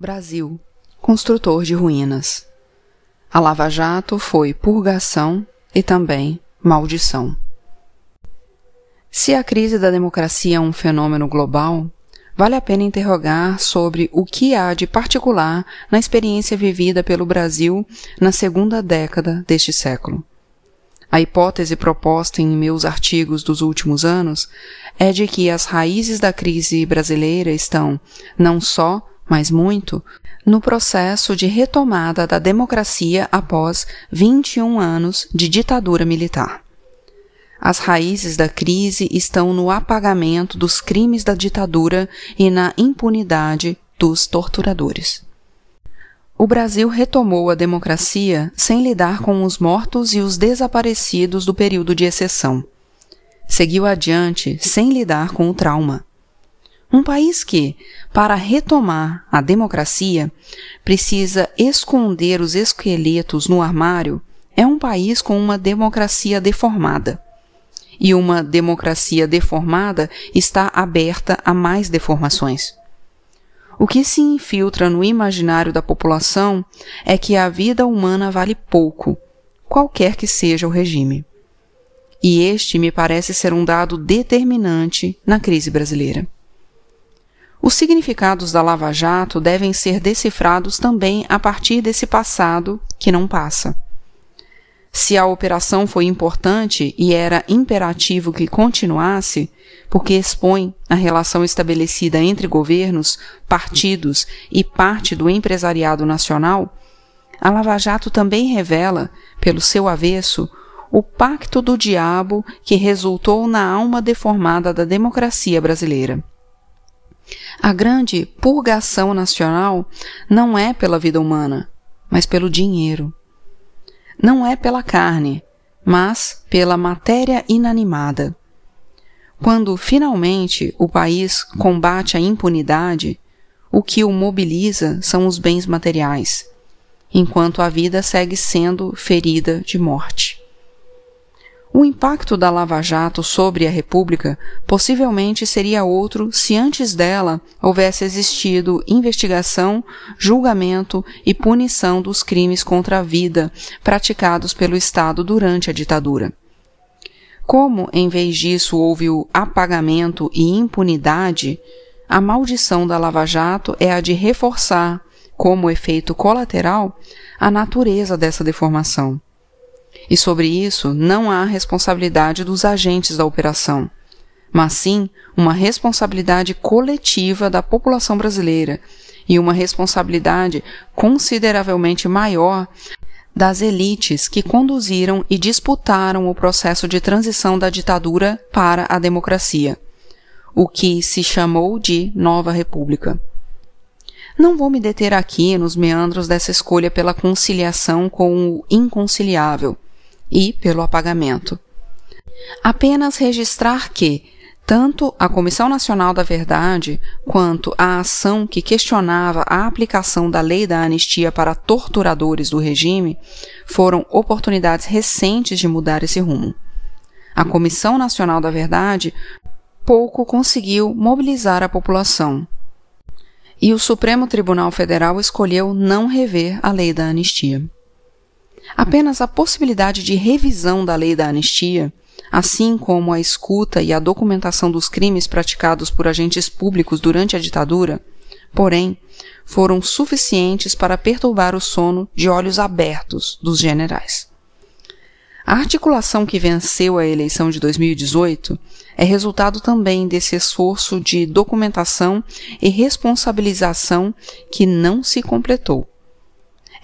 Brasil, construtor de ruínas. A Lava Jato foi purgação e também maldição. Se a crise da democracia é um fenômeno global, vale a pena interrogar sobre o que há de particular na experiência vivida pelo Brasil na segunda década deste século. A hipótese proposta em meus artigos dos últimos anos é de que as raízes da crise brasileira estão não só mas muito, no processo de retomada da democracia após 21 anos de ditadura militar. As raízes da crise estão no apagamento dos crimes da ditadura e na impunidade dos torturadores. O Brasil retomou a democracia sem lidar com os mortos e os desaparecidos do período de exceção. Seguiu adiante sem lidar com o trauma. Um país que, para retomar a democracia, precisa esconder os esqueletos no armário, é um país com uma democracia deformada. E uma democracia deformada está aberta a mais deformações. O que se infiltra no imaginário da população é que a vida humana vale pouco, qualquer que seja o regime. E este me parece ser um dado determinante na crise brasileira. Os significados da Lava Jato devem ser decifrados também a partir desse passado que não passa. Se a operação foi importante e era imperativo que continuasse, porque expõe a relação estabelecida entre governos, partidos e parte do empresariado nacional, a Lava Jato também revela, pelo seu avesso, o pacto do diabo que resultou na alma deformada da democracia brasileira. A grande purgação nacional não é pela vida humana, mas pelo dinheiro. Não é pela carne, mas pela matéria inanimada. Quando finalmente o país combate a impunidade, o que o mobiliza são os bens materiais, enquanto a vida segue sendo ferida de morte. O impacto da Lava Jato sobre a República possivelmente seria outro se antes dela houvesse existido investigação, julgamento e punição dos crimes contra a vida praticados pelo Estado durante a ditadura. Como, em vez disso, houve o apagamento e impunidade, a maldição da Lava Jato é a de reforçar, como efeito colateral, a natureza dessa deformação e sobre isso não há responsabilidade dos agentes da operação, mas sim uma responsabilidade coletiva da população brasileira e uma responsabilidade consideravelmente maior das elites que conduziram e disputaram o processo de transição da ditadura para a democracia, o que se chamou de Nova República. Não vou me deter aqui nos meandros dessa escolha pela conciliação com o inconciliável e pelo apagamento. Apenas registrar que, tanto a Comissão Nacional da Verdade quanto a ação que questionava a aplicação da lei da anistia para torturadores do regime foram oportunidades recentes de mudar esse rumo. A Comissão Nacional da Verdade pouco conseguiu mobilizar a população. E o Supremo Tribunal Federal escolheu não rever a lei da anistia. Apenas a possibilidade de revisão da lei da anistia, assim como a escuta e a documentação dos crimes praticados por agentes públicos durante a ditadura, porém, foram suficientes para perturbar o sono de olhos abertos dos generais. A articulação que venceu a eleição de 2018 é resultado também desse esforço de documentação e responsabilização que não se completou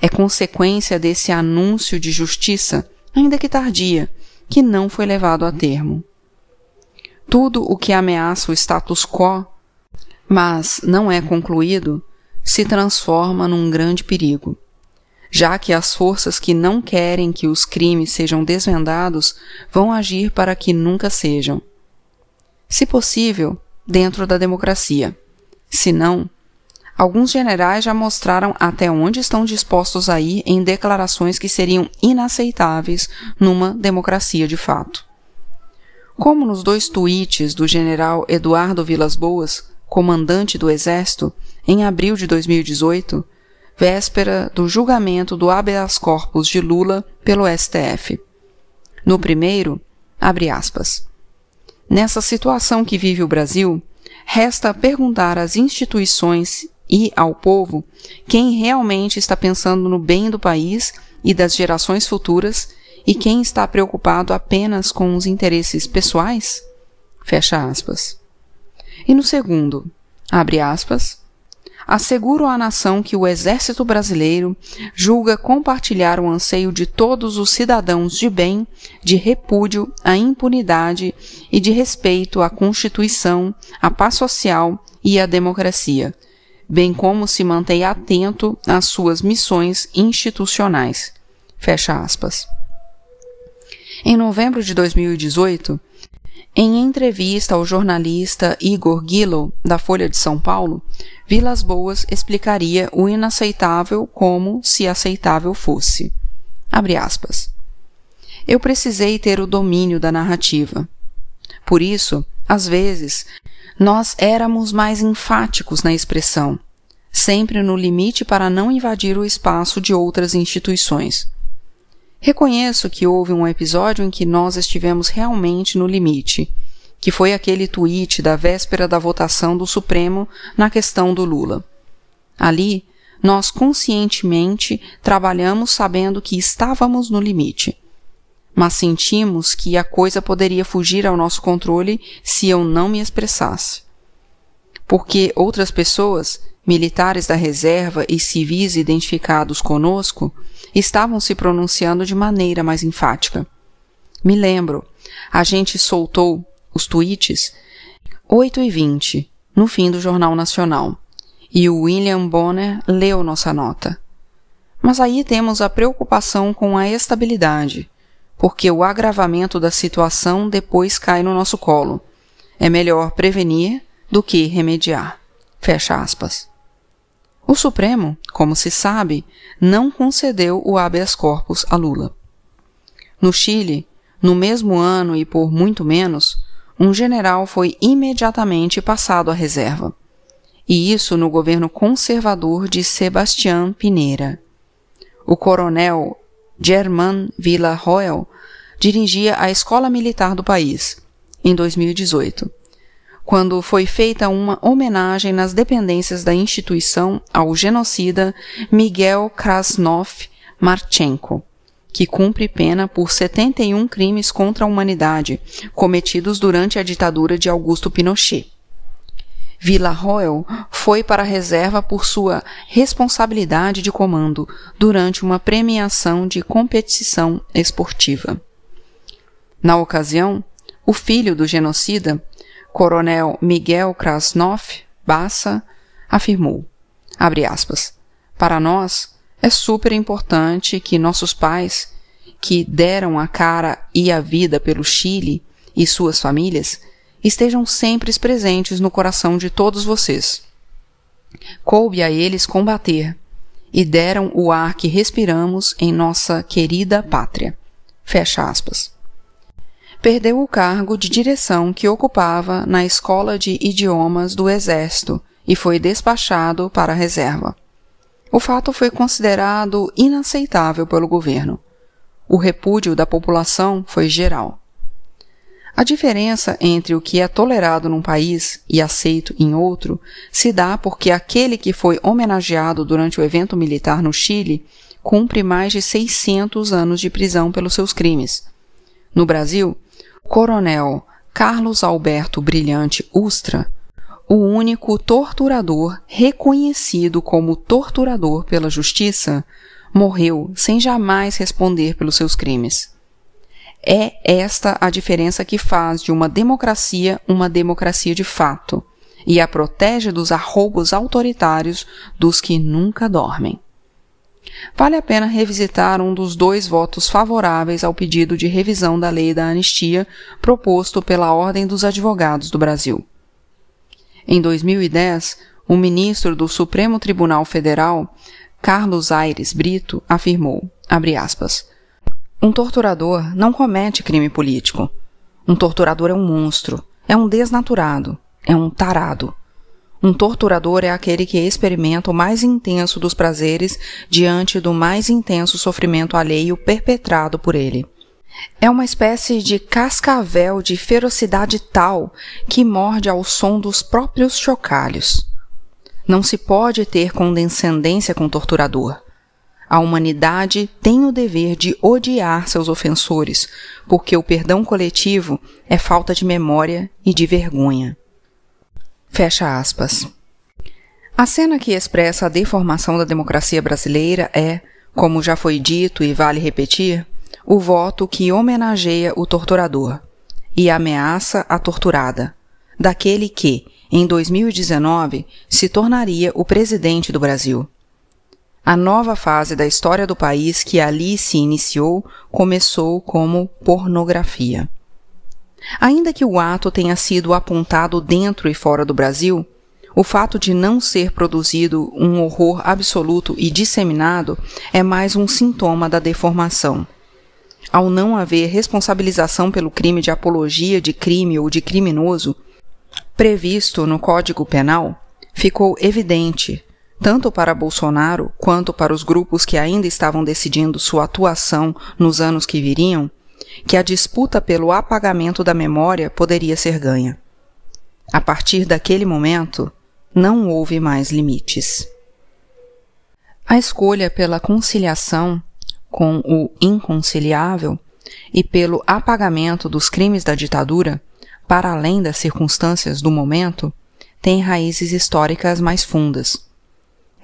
é consequência desse anúncio de justiça, ainda que tardia, que não foi levado a termo. Tudo o que ameaça o status quo, mas não é concluído, se transforma num grande perigo, já que as forças que não querem que os crimes sejam desvendados vão agir para que nunca sejam. Se possível, dentro da democracia. Se não, Alguns generais já mostraram até onde estão dispostos a ir em declarações que seriam inaceitáveis numa democracia de fato. Como nos dois tweets do general Eduardo Vilas Boas, comandante do Exército, em abril de 2018, véspera do julgamento do habeas corpus de Lula pelo STF. No primeiro, abre aspas. Nessa situação que vive o Brasil, resta perguntar às instituições e ao povo quem realmente está pensando no bem do país e das gerações futuras e quem está preocupado apenas com os interesses pessoais? Fecha aspas. E no segundo, abre aspas, asseguro à nação que o Exército Brasileiro julga compartilhar o anseio de todos os cidadãos de bem, de repúdio à impunidade e de respeito à Constituição, à paz social e à democracia, bem como se mantém atento às suas missões institucionais. Fecha aspas. Em novembro de 2018, em entrevista ao jornalista Igor Gillow, da Folha de São Paulo, Vilas Boas explicaria o inaceitável como se aceitável fosse. Abre aspas. Eu precisei ter o domínio da narrativa. Por isso, às vezes, nós éramos mais enfáticos na expressão, sempre no limite para não invadir o espaço de outras instituições. Reconheço que houve um episódio em que nós estivemos realmente no limite, que foi aquele tweet da véspera da votação do Supremo na questão do Lula. Ali, nós conscientemente trabalhamos sabendo que estávamos no limite, mas sentimos que a coisa poderia fugir ao nosso controle se eu não me expressasse. Porque outras pessoas, militares da reserva e civis identificados conosco, estavam se pronunciando de maneira mais enfática. Me lembro, a gente soltou os tweets 8 e 20 no fim do Jornal Nacional, e o William Bonner leu nossa nota. Mas aí temos a preocupação com a estabilidade, porque o agravamento da situação depois cai no nosso colo. É melhor prevenir do que remediar. Fecha aspas. O Supremo, como se sabe, não concedeu o habeas corpus a Lula. No Chile, no mesmo ano e por muito menos, um general foi imediatamente passado à reserva. E isso no governo conservador de Sebastián Pineira. O coronel Germán Villarroel dirigia a escola militar do país, em 2018 quando foi feita uma homenagem nas dependências da instituição ao genocida Miguel Krasnov Marchenko, que cumpre pena por 71 crimes contra a humanidade cometidos durante a ditadura de Augusto Pinochet. Villarroel foi para a reserva por sua responsabilidade de comando durante uma premiação de competição esportiva. Na ocasião, o filho do genocida Coronel Miguel Krasnov Bassa afirmou, aspas, para nós é super importante que nossos pais, que deram a cara e a vida pelo Chile e suas famílias, estejam sempre presentes no coração de todos vocês. Coube a eles combater e deram o ar que respiramos em nossa querida pátria. Fecha aspas perdeu o cargo de direção que ocupava na Escola de Idiomas do Exército e foi despachado para a reserva. O fato foi considerado inaceitável pelo governo. O repúdio da população foi geral. A diferença entre o que é tolerado num país e aceito em outro se dá porque aquele que foi homenageado durante o evento militar no Chile cumpre mais de 600 anos de prisão pelos seus crimes. No Brasil, Coronel Carlos Alberto Brilhante Ustra, o único torturador reconhecido como torturador pela justiça, morreu sem jamais responder pelos seus crimes. É esta a diferença que faz de uma democracia uma democracia de fato e a protege dos arroubos autoritários dos que nunca dormem vale a pena revisitar um dos dois votos favoráveis ao pedido de revisão da lei da anistia proposto pela Ordem dos Advogados do Brasil. Em 2010, o ministro do Supremo Tribunal Federal, Carlos Aires Brito, afirmou, aspas, um torturador não comete crime político. Um torturador é um monstro, é um desnaturado, é um tarado. Um torturador é aquele que experimenta o mais intenso dos prazeres diante do mais intenso sofrimento alheio perpetrado por ele. É uma espécie de cascavel de ferocidade tal que morde ao som dos próprios chocalhos. Não se pode ter condescendência com o torturador. A humanidade tem o dever de odiar seus ofensores, porque o perdão coletivo é falta de memória e de vergonha. Fecha aspas. A cena que expressa a deformação da democracia brasileira é, como já foi dito e vale repetir, o voto que homenageia o torturador e ameaça a torturada, daquele que, em 2019, se tornaria o presidente do Brasil. A nova fase da história do país que ali se iniciou começou como pornografia. Ainda que o ato tenha sido apontado dentro e fora do Brasil, o fato de não ser produzido um horror absoluto e disseminado é mais um sintoma da deformação. Ao não haver responsabilização pelo crime de apologia de crime ou de criminoso, previsto no Código Penal, ficou evidente tanto para Bolsonaro quanto para os grupos que ainda estavam decidindo sua atuação nos anos que viriam, que a disputa pelo apagamento da memória poderia ser ganha. A partir daquele momento, não houve mais limites. A escolha pela conciliação com o inconciliável e pelo apagamento dos crimes da ditadura, para além das circunstâncias do momento, tem raízes históricas mais fundas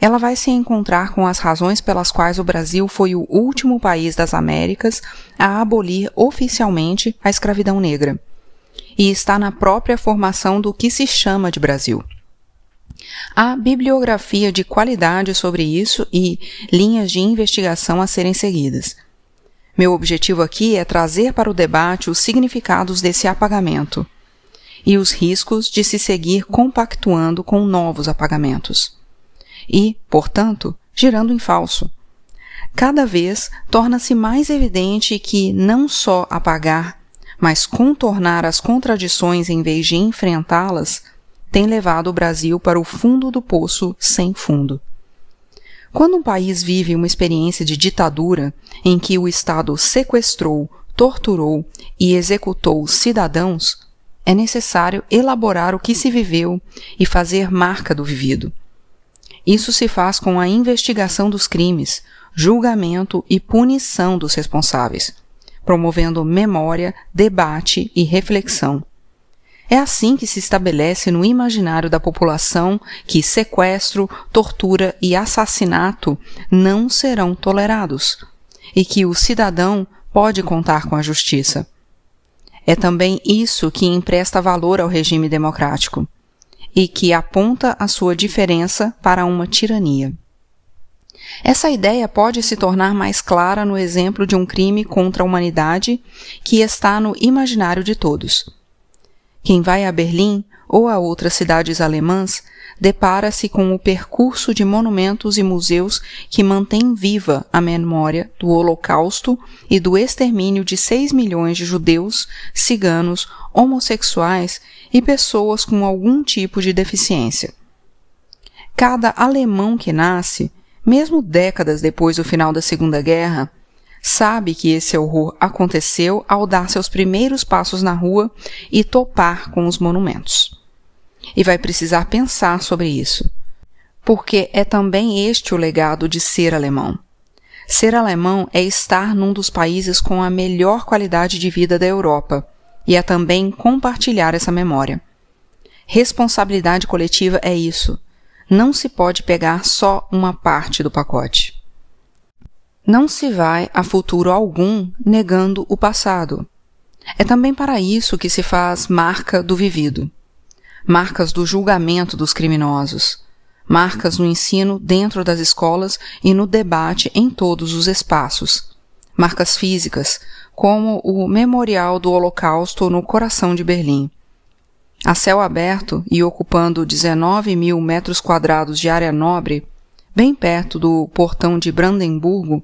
ela vai se encontrar com as razões pelas quais o Brasil foi o último país das Américas a abolir oficialmente a escravidão negra. E está na própria formação do que se chama de Brasil. Há bibliografia de qualidade sobre isso e linhas de investigação a serem seguidas. Meu objetivo aqui é trazer para o debate os significados desse apagamento e os riscos de se seguir compactuando com novos apagamentos e, portanto, girando em falso. Cada vez torna-se mais evidente que não só apagar, mas contornar as contradições em vez de enfrentá-las tem levado o Brasil para o fundo do poço sem fundo. Quando um país vive uma experiência de ditadura em que o Estado sequestrou, torturou e executou cidadãos, é necessário elaborar o que se viveu e fazer marca do vivido. Isso se faz com a investigação dos crimes, julgamento e punição dos responsáveis, promovendo memória, debate e reflexão. É assim que se estabelece no imaginário da população que sequestro, tortura e assassinato não serão tolerados e que o cidadão pode contar com a justiça. É também isso que empresta valor ao regime democrático e que aponta a sua diferença para uma tirania. Essa ideia pode se tornar mais clara no exemplo de um crime contra a humanidade que está no imaginário de todos. Quem vai a Berlim ou a outras cidades alemãs depara-se com o percurso de monumentos e museus que mantém viva a memória do Holocausto e do extermínio de 6 milhões de judeus, ciganos, homossexuais e pessoas com algum tipo de deficiência. Cada alemão que nasce, mesmo décadas depois do final da Segunda Guerra, sabe que esse horror aconteceu ao dar seus primeiros passos na rua e topar com os monumentos. E vai precisar pensar sobre isso, porque é também este o legado de ser alemão. Ser alemão é estar num dos países com a melhor qualidade de vida da Europa e é também compartilhar essa memória. Responsabilidade coletiva é isso. Não se pode pegar só uma parte do pacote. Não se vai a futuro algum negando o passado. É também para isso que se faz marca do vivido. Marcas do julgamento dos criminosos. Marcas no ensino dentro das escolas e no debate em todos os espaços. Marcas físicas, como o Memorial do Holocausto no coração de Berlim. A céu aberto e ocupando 19 mil metros quadrados de área nobre, bem perto do portão de Brandemburgo,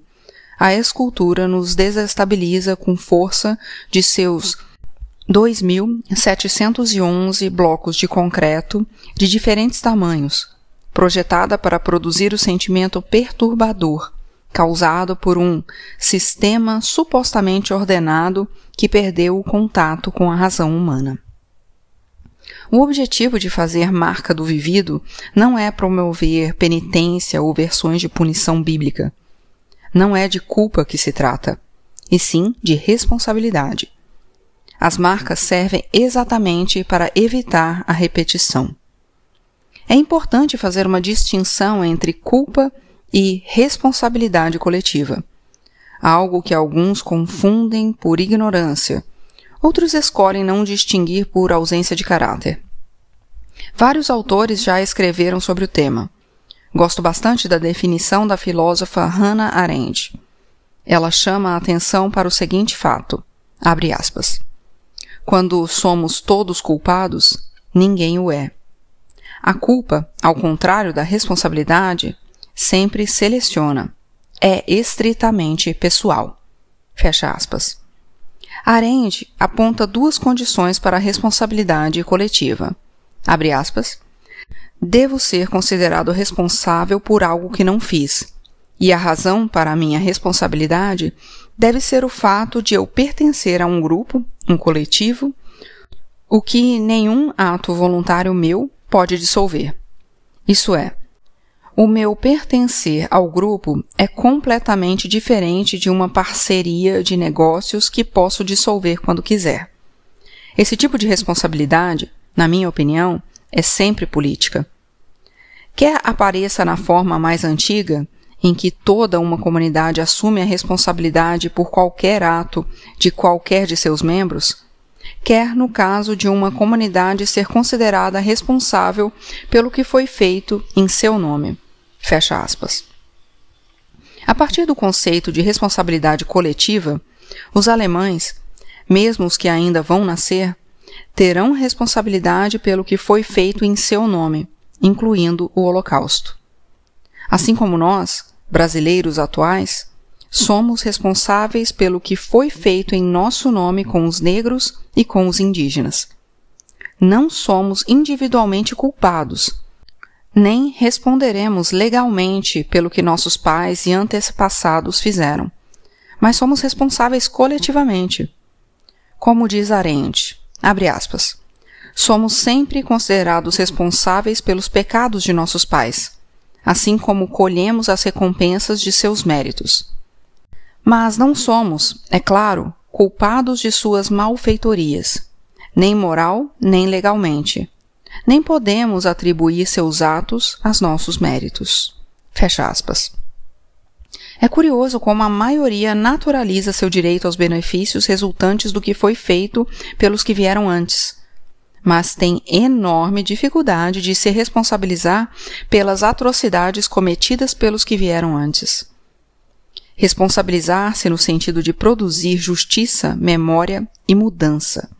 a escultura nos desestabiliza com força de seus 2.711 blocos de concreto de diferentes tamanhos, projetada para produzir o sentimento perturbador causado por um sistema supostamente ordenado que perdeu o contato com a razão humana. O objetivo de fazer marca do vivido não é promover penitência ou versões de punição bíblica. Não é de culpa que se trata, e sim de responsabilidade. As marcas servem exatamente para evitar a repetição. É importante fazer uma distinção entre culpa e responsabilidade coletiva, algo que alguns confundem por ignorância, outros escolhem não distinguir por ausência de caráter. Vários autores já escreveram sobre o tema. Gosto bastante da definição da filósofa Hannah Arendt. Ela chama a atenção para o seguinte fato: abre aspas. Quando somos todos culpados, ninguém o é. A culpa, ao contrário da responsabilidade, sempre seleciona. É estritamente pessoal. Fecha aspas. Arendt aponta duas condições para a responsabilidade coletiva. Abre aspas. Devo ser considerado responsável por algo que não fiz. E a razão para a minha responsabilidade deve ser o fato de eu pertencer a um grupo, um coletivo, o que nenhum ato voluntário meu pode dissolver. Isso é, o meu pertencer ao grupo é completamente diferente de uma parceria de negócios que posso dissolver quando quiser. Esse tipo de responsabilidade, na minha opinião, é sempre política. Quer apareça na forma mais antiga, em que toda uma comunidade assume a responsabilidade por qualquer ato de qualquer de seus membros, quer no caso de uma comunidade ser considerada responsável pelo que foi feito em seu nome. Fecha aspas. A partir do conceito de responsabilidade coletiva, os alemães, mesmo os que ainda vão nascer, terão responsabilidade pelo que foi feito em seu nome, incluindo o Holocausto. Assim como nós, brasileiros atuais, somos responsáveis pelo que foi feito em nosso nome com os negros e com os indígenas. Não somos individualmente culpados, nem responderemos legalmente pelo que nossos pais e antepassados fizeram, mas somos responsáveis coletivamente. Como diz Arendt, abre aspas, somos sempre considerados responsáveis pelos pecados de nossos pais assim como colhemos as recompensas de seus méritos. Mas não somos, é claro, culpados de suas malfeitorias, nem moral nem legalmente. Nem podemos atribuir seus atos aos nossos méritos. Fecha aspas. É curioso como a maioria naturaliza seu direito aos benefícios resultantes do que foi feito pelos que vieram antes, mas tem enorme dificuldade de se responsabilizar pelas atrocidades cometidas pelos que vieram antes. Responsabilizar-se no sentido de produzir justiça, memória e mudança.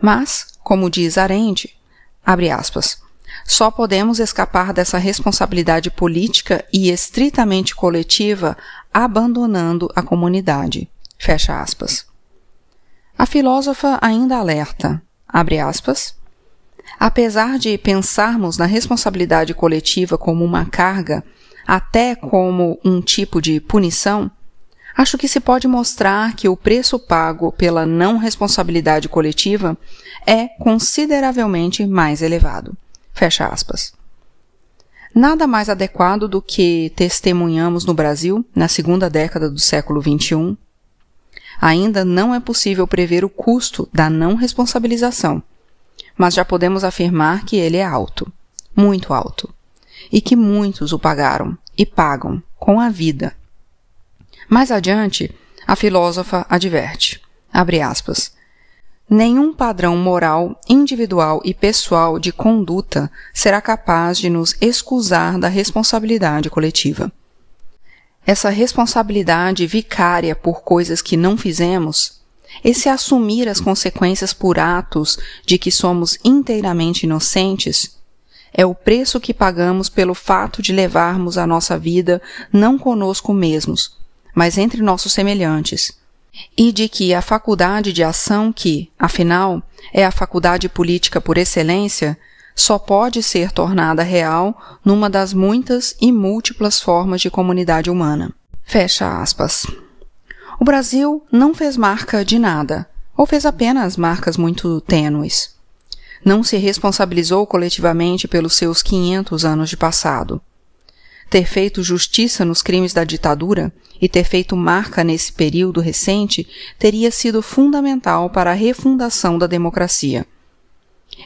Mas, como diz Arendt, abre aspas, só podemos escapar dessa responsabilidade política e estritamente coletiva abandonando a comunidade. Fecha aspas. A filósofa ainda alerta abre aspas, apesar de pensarmos na responsabilidade coletiva como uma carga, até como um tipo de punição, acho que se pode mostrar que o preço pago pela não responsabilidade coletiva é consideravelmente mais elevado. Fecha aspas. Nada mais adequado do que testemunhamos no Brasil na segunda década do século XXI ainda não é possível prever o custo da não responsabilização, mas já podemos afirmar que ele é alto, muito alto, e que muitos o pagaram e pagam com a vida. Mais adiante, a filósofa adverte, abre aspas, nenhum padrão moral individual e pessoal de conduta será capaz de nos excusar da responsabilidade coletiva. Essa responsabilidade vicária por coisas que não fizemos, esse assumir as consequências por atos de que somos inteiramente inocentes, é o preço que pagamos pelo fato de levarmos a nossa vida não conosco mesmos, mas entre nossos semelhantes, e de que a faculdade de ação que, afinal, é a faculdade política por excelência, só pode ser tornada real numa das muitas e múltiplas formas de comunidade humana. Fecha aspas. O Brasil não fez marca de nada, ou fez apenas marcas muito tênues. Não se responsabilizou coletivamente pelos seus 500 anos de passado. Ter feito justiça nos crimes da ditadura e ter feito marca nesse período recente teria sido fundamental para a refundação da democracia.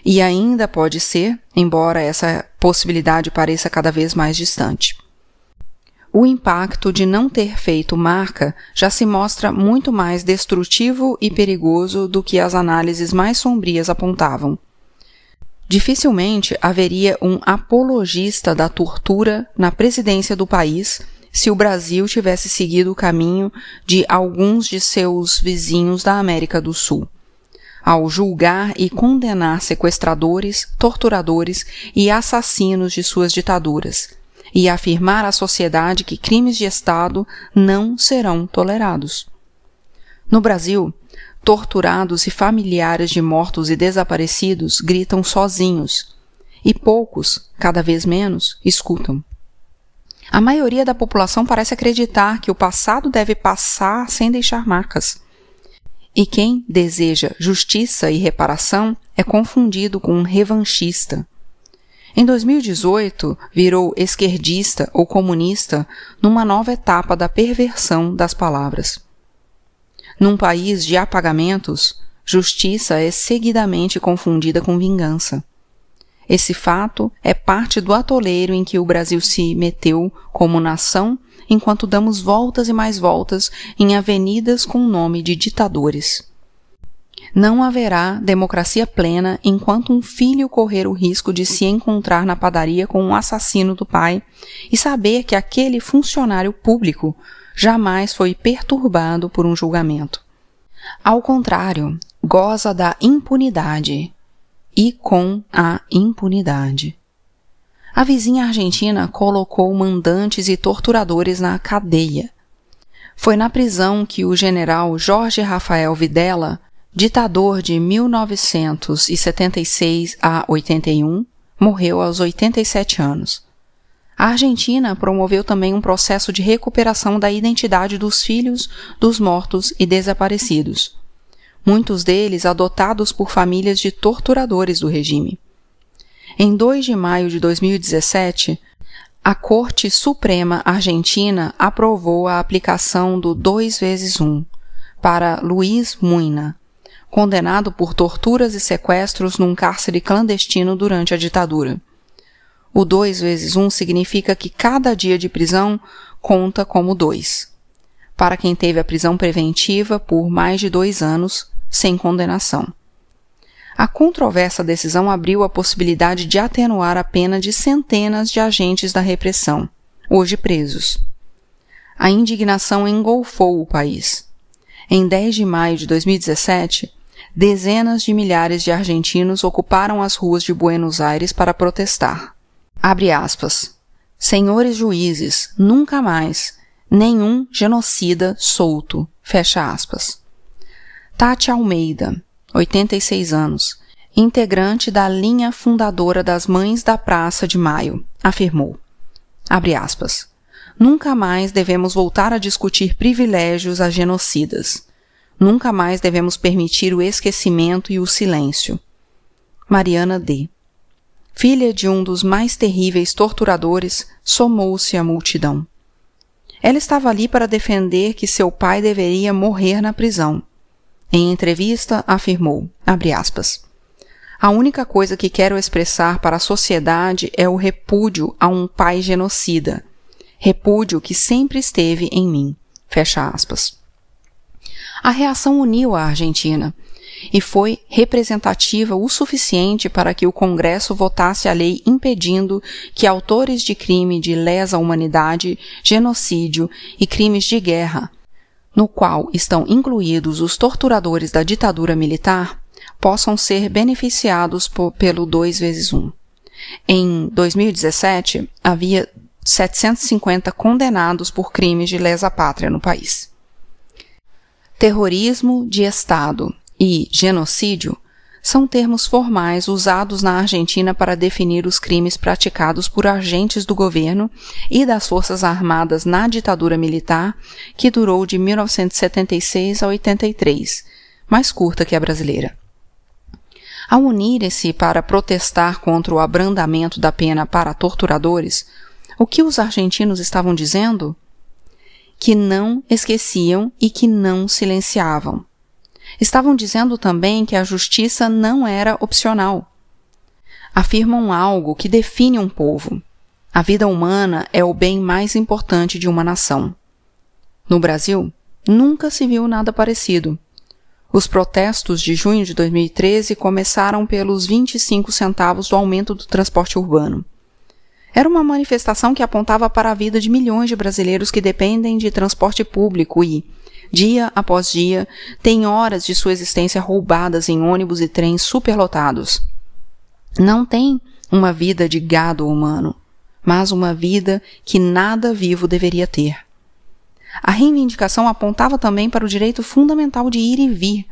E ainda pode ser, embora essa possibilidade pareça cada vez mais distante. O impacto de não ter feito marca já se mostra muito mais destrutivo e perigoso do que as análises mais sombrias apontavam. Dificilmente haveria um apologista da tortura na presidência do país se o Brasil tivesse seguido o caminho de alguns de seus vizinhos da América do Sul. Ao julgar e condenar sequestradores, torturadores e assassinos de suas ditaduras, e afirmar à sociedade que crimes de Estado não serão tolerados. No Brasil, torturados e familiares de mortos e desaparecidos gritam sozinhos, e poucos, cada vez menos, escutam. A maioria da população parece acreditar que o passado deve passar sem deixar marcas. E quem deseja justiça e reparação é confundido com um revanchista. Em 2018, virou esquerdista ou comunista numa nova etapa da perversão das palavras. Num país de apagamentos, justiça é seguidamente confundida com vingança. Esse fato é parte do atoleiro em que o Brasil se meteu como nação enquanto damos voltas e mais voltas em avenidas com o nome de ditadores. Não haverá democracia plena enquanto um filho correr o risco de se encontrar na padaria com um assassino do pai e saber que aquele funcionário público jamais foi perturbado por um julgamento. Ao contrário, goza da impunidade e com a impunidade. A vizinha argentina colocou mandantes e torturadores na cadeia. Foi na prisão que o general Jorge Rafael Videla, ditador de 1976 a 81, morreu aos 87 anos. A Argentina promoveu também um processo de recuperação da identidade dos filhos dos mortos e desaparecidos, muitos deles adotados por famílias de torturadores do regime. Em 2 de maio de 2017, a Corte Suprema Argentina aprovou a aplicação do 2 vezes 1 para Luiz Muina, condenado por torturas e sequestros num cárcere clandestino durante a ditadura. O 2 vezes 1 significa que cada dia de prisão conta como 2. Para quem teve a prisão preventiva por mais de dois anos, sem condenação. A controversa decisão abriu a possibilidade de atenuar a pena de centenas de agentes da repressão, hoje presos. A indignação engolfou o país. Em 10 de maio de 2017, dezenas de milhares de argentinos ocuparam as ruas de Buenos Aires para protestar. Abre aspas. Senhores juízes, nunca mais. Nenhum genocida solto. Fecha aspas. Tati Almeida, 86 anos, integrante da linha fundadora das Mães da Praça de Maio, afirmou. Aspas. Nunca mais devemos voltar a discutir privilégios a genocidas. Nunca mais devemos permitir o esquecimento e o silêncio. Mariana D filha de um dos mais terríveis torturadores, somou-se à multidão. Ela estava ali para defender que seu pai deveria morrer na prisão. Em entrevista, afirmou, aspas, a única coisa que quero expressar para a sociedade é o repúdio a um pai genocida. Repúdio que sempre esteve em mim. Fecha aspas. A reação uniu a Argentina e foi representativa o suficiente para que o Congresso votasse a lei impedindo que autores de crime de lesa humanidade, genocídio e crimes de guerra, no qual estão incluídos os torturadores da ditadura militar, possam ser beneficiados por, pelo 2 vezes 1. Em 2017, havia 750 condenados por crimes de lesa pátria no país. Terrorismo de Estado e genocídio são termos formais usados na Argentina para definir os crimes praticados por agentes do governo e das Forças Armadas na ditadura militar, que durou de 1976 a 83, mais curta que a brasileira. Ao unirem-se para protestar contra o abrandamento da pena para torturadores, o que os argentinos estavam dizendo? que não esqueciam e que não silenciavam. Estavam dizendo também que a justiça não era opcional. Afirmam algo que define um povo. A vida humana é o bem mais importante de uma nação. No Brasil, nunca se viu nada parecido. Os protestos de junho de 2013 começaram pelos 25 centavos do aumento do transporte urbano. Era uma manifestação que apontava para a vida de milhões de brasileiros que dependem de transporte público e, dia após dia, têm horas de sua existência roubadas em ônibus e trens superlotados. Não tem uma vida de gado humano, mas uma vida que nada vivo deveria ter. A reivindicação apontava também para o direito fundamental de ir e vir,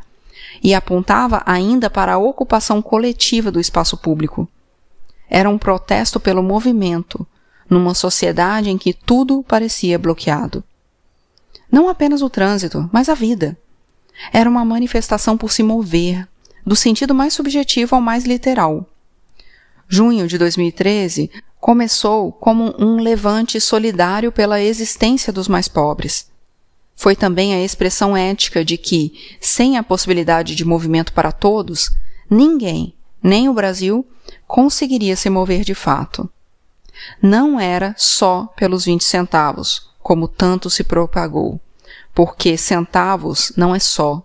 e apontava ainda para a ocupação coletiva do espaço público. Era um protesto pelo movimento, numa sociedade em que tudo parecia bloqueado. Não apenas o trânsito, mas a vida. Era uma manifestação por se mover, do sentido mais subjetivo ao mais literal. Junho de 2013 começou como um levante solidário pela existência dos mais pobres. Foi também a expressão ética de que, sem a possibilidade de movimento para todos, ninguém, nem o Brasil, conseguiria se mover de fato. Não era só pelos 20 centavos, como tanto se propagou, porque centavos não é só.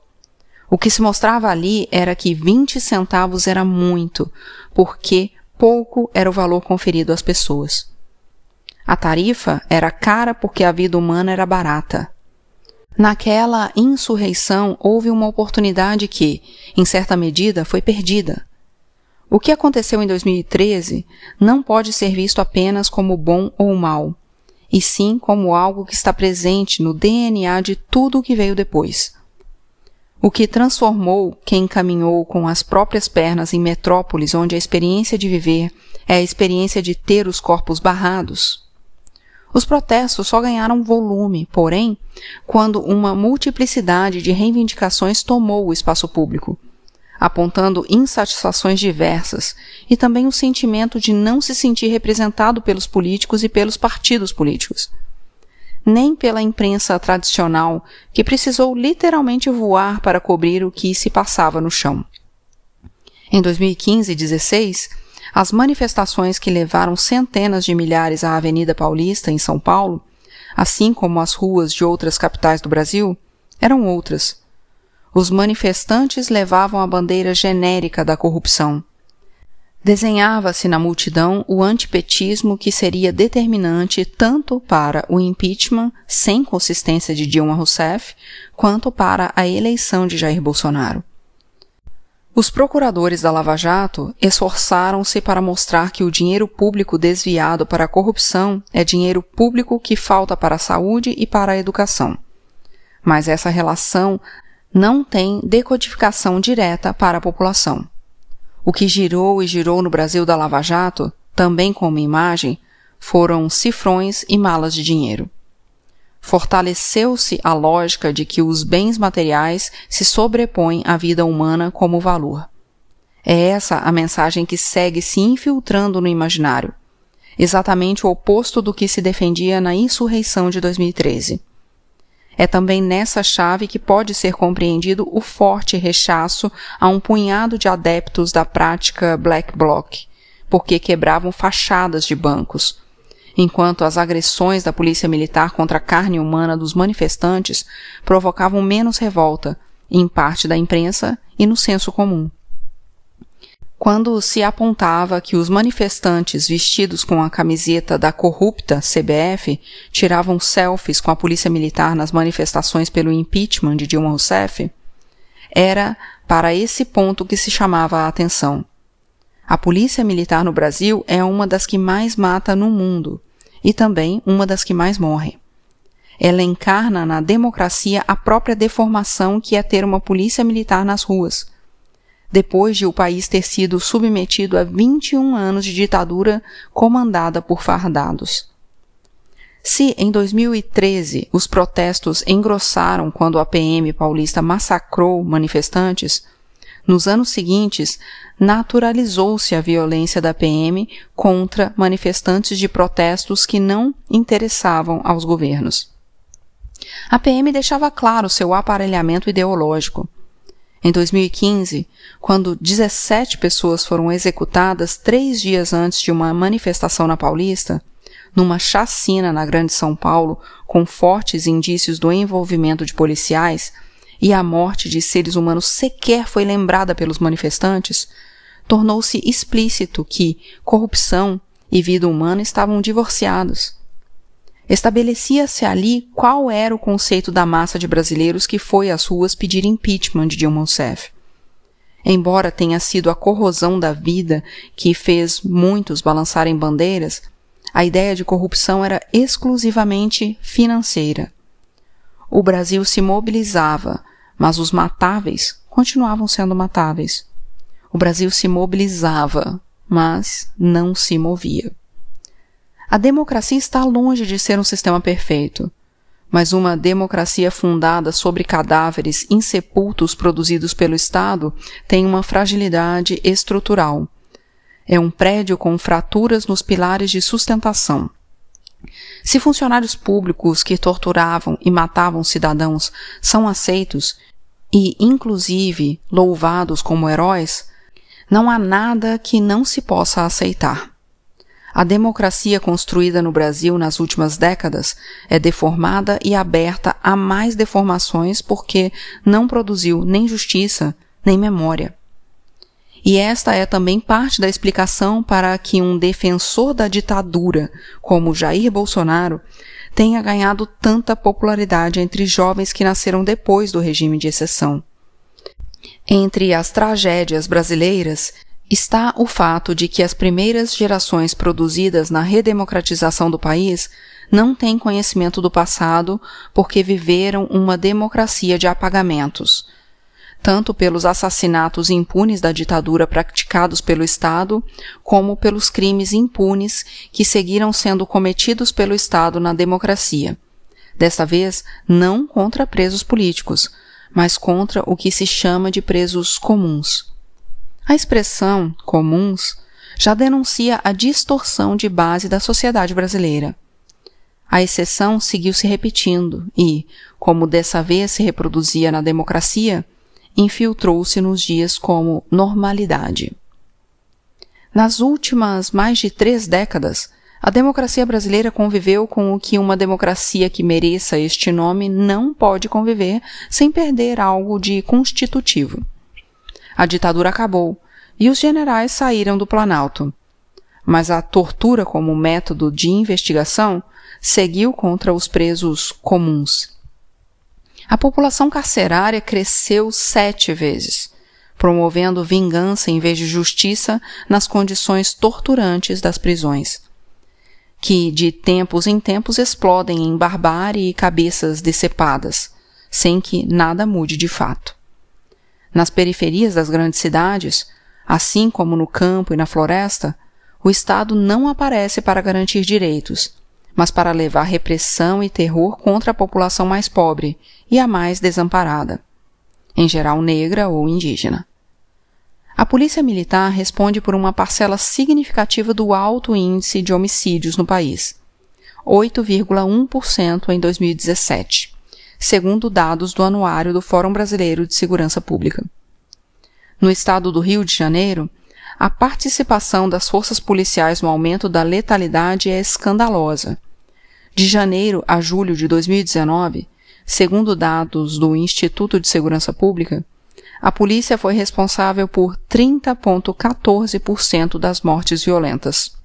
O que se mostrava ali era que 20 centavos era muito, porque pouco era o valor conferido às pessoas. A tarifa era cara porque a vida humana era barata. Naquela insurreição houve uma oportunidade que, em certa medida, foi perdida. O que aconteceu em 2013 não pode ser visto apenas como bom ou mal, e sim como algo que está presente no DNA de tudo o que veio depois. O que transformou quem caminhou com as próprias pernas em metrópoles onde a experiência de viver é a experiência de ter os corpos barrados. Os protestos só ganharam volume, porém, quando uma multiplicidade de reivindicações tomou o espaço público apontando insatisfações diversas e também o sentimento de não se sentir representado pelos políticos e pelos partidos políticos. Nem pela imprensa tradicional, que precisou literalmente voar para cobrir o que se passava no chão. Em 2015 e 2016, as manifestações que levaram centenas de milhares à Avenida Paulista, em São Paulo, assim como as ruas de outras capitais do Brasil, eram outras, os manifestantes levavam a bandeira genérica da corrupção. Desenhava-se na multidão o antipetismo que seria determinante tanto para o impeachment sem consistência de Dilma Rousseff, quanto para a eleição de Jair Bolsonaro. Os procuradores da Lava Jato esforçaram-se para mostrar que o dinheiro público desviado para a corrupção é dinheiro público que falta para a saúde e para a educação. Mas essa relação não tem decodificação direta para a população. O que girou e girou no Brasil da Lava Jato, também como imagem, foram cifrões e malas de dinheiro. Fortaleceu-se a lógica de que os bens materiais se sobrepõem à vida humana como valor. É essa a mensagem que segue se infiltrando no imaginário, exatamente o oposto do que se defendia na insurreição de 2013. É também nessa chave que pode ser compreendido o forte rechaço a um punhado de adeptos da prática black bloc, porque quebravam fachadas de bancos, enquanto as agressões da polícia militar contra a carne humana dos manifestantes provocavam menos revolta, em parte da imprensa e no senso comum quando se apontava que os manifestantes vestidos com a camiseta da corrupta CBF tiravam selfies com a polícia militar nas manifestações pelo impeachment de Dilma Rousseff, era para esse ponto que se chamava a atenção. A polícia militar no Brasil é uma das que mais mata no mundo e também uma das que mais morre. ela encarna na democracia a própria deformação que é ter uma polícia militar nas ruas. Depois de o país ter sido submetido a 21 anos de ditadura comandada por fardados. Se em 2013 os protestos engrossaram quando a PM paulista massacrou manifestantes, nos anos seguintes naturalizou-se a violência da PM contra manifestantes de protestos que não interessavam aos governos. A PM deixava claro seu aparelhamento ideológico. Em 2015, quando 17 pessoas foram executadas três dias antes de uma manifestação na Paulista, numa chacina na Grande São Paulo com fortes indícios do envolvimento de policiais, e a morte de seres humanos sequer foi lembrada pelos manifestantes, tornou-se explícito que corrupção e vida humana estavam divorciados. Estabelecia-se ali qual era o conceito da massa de brasileiros que foi às ruas pedir impeachment de Dilma Rousseff. Embora tenha sido a corrosão da vida que fez muitos balançarem bandeiras, a ideia de corrupção era exclusivamente financeira. O Brasil se mobilizava, mas os matáveis continuavam sendo matáveis. O Brasil se mobilizava, mas não se movia. A democracia está longe de ser um sistema perfeito, mas uma democracia fundada sobre cadáveres insepultos produzidos pelo Estado tem uma fragilidade estrutural. É um prédio com fraturas nos pilares de sustentação. Se funcionários públicos que torturavam e matavam cidadãos são aceitos e, inclusive, louvados como heróis, não há nada que não se possa aceitar. A democracia construída no Brasil nas últimas décadas é deformada e aberta a mais deformações porque não produziu nem justiça nem memória. E esta é também parte da explicação para que um defensor da ditadura, como Jair Bolsonaro, tenha ganhado tanta popularidade entre jovens que nasceram depois do regime de exceção. Entre as tragédias brasileiras está o fato de que as primeiras gerações produzidas na redemocratização do país não têm conhecimento do passado porque viveram uma democracia de apagamentos, tanto pelos assassinatos impunes da ditadura praticados pelo Estado, como pelos crimes impunes que seguiram sendo cometidos pelo Estado na democracia. Desta vez, não contra presos políticos, mas contra o que se chama de presos comuns. A expressão comuns já denuncia a distorção de base da sociedade brasileira. A exceção seguiu se repetindo e, como dessa vez se reproduzia na democracia, infiltrou-se nos dias como normalidade. Nas últimas mais de três décadas, a democracia brasileira conviveu com o que uma democracia que mereça este nome não pode conviver sem perder algo de constitutivo. A ditadura acabou e os generais saíram do Planalto. Mas a tortura como método de investigação seguiu contra os presos comuns. A população carcerária cresceu sete vezes, promovendo vingança em vez de justiça nas condições torturantes das prisões que de tempos em tempos explodem em barbárie e cabeças decepadas, sem que nada mude de fato. Nas periferias das grandes cidades, assim como no campo e na floresta, o Estado não aparece para garantir direitos, mas para levar repressão e terror contra a população mais pobre e a mais desamparada, em geral negra ou indígena. A Polícia Militar responde por uma parcela significativa do alto índice de homicídios no país, 8,1% em 2017, segundo dados do Anuário do Fórum Brasileiro de Segurança Pública. No estado do Rio de Janeiro, a participação das forças policiais no aumento da letalidade é escandalosa. De janeiro a julho de 2019, segundo dados do Instituto de Segurança Pública, a polícia foi responsável por 30,14% das mortes violentas.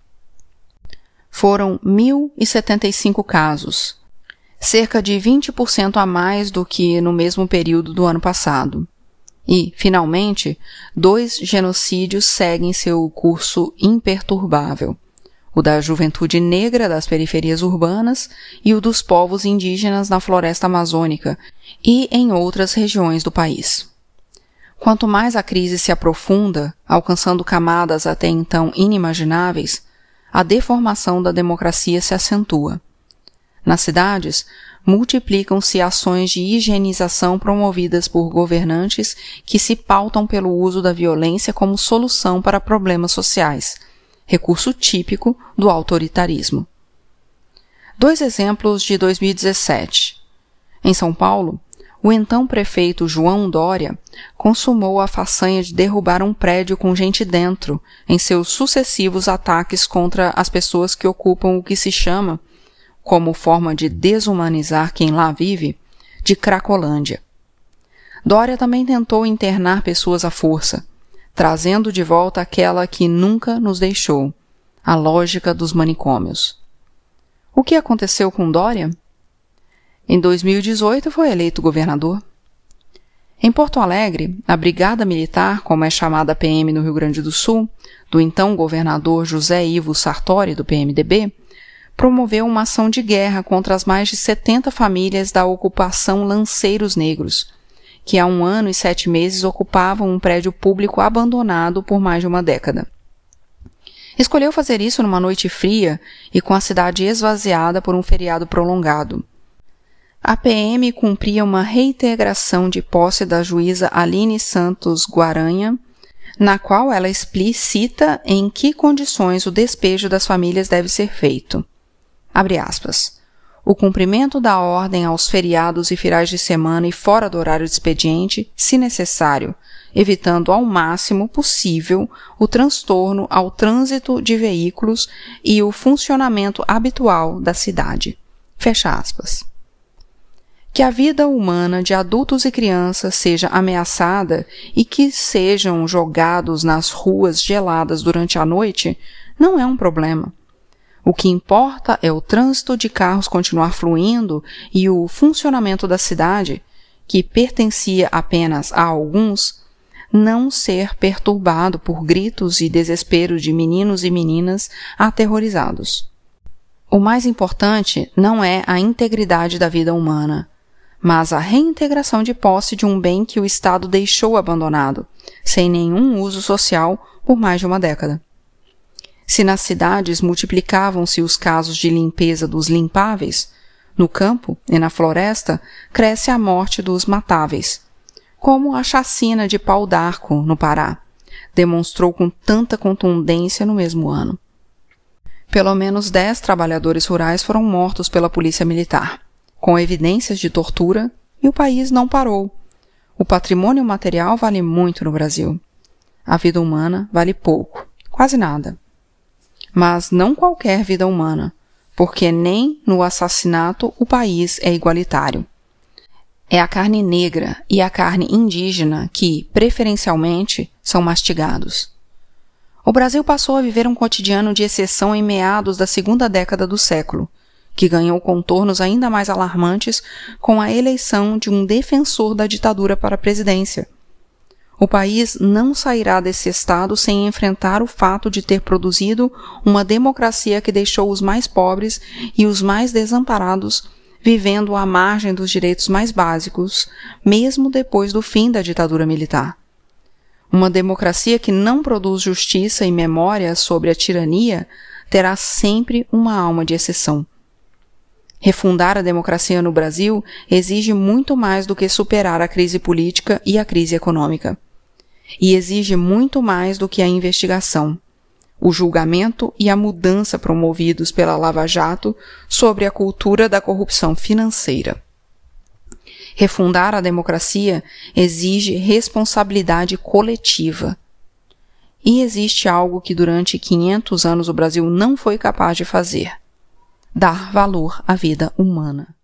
Foram 1.075 casos, cerca de 20% a mais do que no mesmo período do ano passado. E, finalmente, dois genocídios seguem seu curso imperturbável: o da juventude negra das periferias urbanas e o dos povos indígenas na floresta amazônica e em outras regiões do país. Quanto mais a crise se aprofunda, alcançando camadas até então inimagináveis, a deformação da democracia se acentua. Nas cidades, multiplicam-se ações de higienização promovidas por governantes que se pautam pelo uso da violência como solução para problemas sociais, recurso típico do autoritarismo. Dois exemplos de 2017. Em São Paulo, o então prefeito João Dória consumou a façanha de derrubar um prédio com gente dentro em seus sucessivos ataques contra as pessoas que ocupam o que se chama, como forma de desumanizar quem lá vive, de Cracolândia. Dória também tentou internar pessoas à força, trazendo de volta aquela que nunca nos deixou, a lógica dos manicômios. O que aconteceu com Dória? Em 2018 foi eleito governador. Em Porto Alegre, a Brigada Militar, como é chamada a PM no Rio Grande do Sul, do então governador José Ivo Sartori, do PMDB, promoveu uma ação de guerra contra as mais de 70 famílias da ocupação Lanceiros Negros, que há um ano e sete meses ocupavam um prédio público abandonado por mais de uma década. Escolheu fazer isso numa noite fria e com a cidade esvaziada por um feriado prolongado. A PM cumpria uma reintegração de posse da juíza Aline Santos Guaranha, na qual ela explicita em que condições o despejo das famílias deve ser feito. Abre aspas o cumprimento da ordem aos feriados e finais de semana e fora do horário de expediente, se necessário, evitando ao máximo possível o transtorno ao trânsito de veículos e o funcionamento habitual da cidade. Fecha aspas. Que a vida humana de adultos e crianças seja ameaçada e que sejam jogados nas ruas geladas durante a noite não é um problema o que importa é o trânsito de carros continuar fluindo e o funcionamento da cidade, que pertencia apenas a alguns, não ser perturbado por gritos e desespero de meninos e meninas aterrorizados. O mais importante não é a integridade da vida humana, mas a reintegração de posse de um bem que o Estado deixou abandonado, sem nenhum uso social por mais de uma década. Se nas cidades multiplicavam-se os casos de limpeza dos limpáveis, no campo e na floresta cresce a morte dos matáveis, como a chacina de Pau d'Arco, no Pará, demonstrou com tanta contundência no mesmo ano. Pelo menos dez trabalhadores rurais foram mortos pela polícia militar, com evidências de tortura, e o país não parou. O patrimônio material vale muito no Brasil. A vida humana vale pouco, quase nada mas não qualquer vida humana, porque nem no assassinato o país é igualitário. É a carne negra e a carne indígena que, preferencialmente, são mastigados. O Brasil passou a viver um cotidiano de exceção em meados da segunda década do século, que ganhou contornos ainda mais alarmantes com a eleição de um defensor da ditadura para a presidência, o país não sairá desse estado sem enfrentar o fato de ter produzido uma democracia que deixou os mais pobres e os mais desamparados vivendo à margem dos direitos mais básicos, mesmo depois do fim da ditadura militar. Uma democracia que não produz justiça e memória sobre a tirania terá sempre uma alma de exceção. Refundar a democracia no Brasil exige muito mais do que superar a crise política e a crise econômica e exige muito mais do que a investigação, o julgamento e a mudança promovidos pela Lava Jato sobre a cultura da corrupção financeira. Refundar a democracia exige responsabilidade coletiva. E existe algo que durante 500 anos o Brasil não foi capaz de fazer: dar valor à vida humana.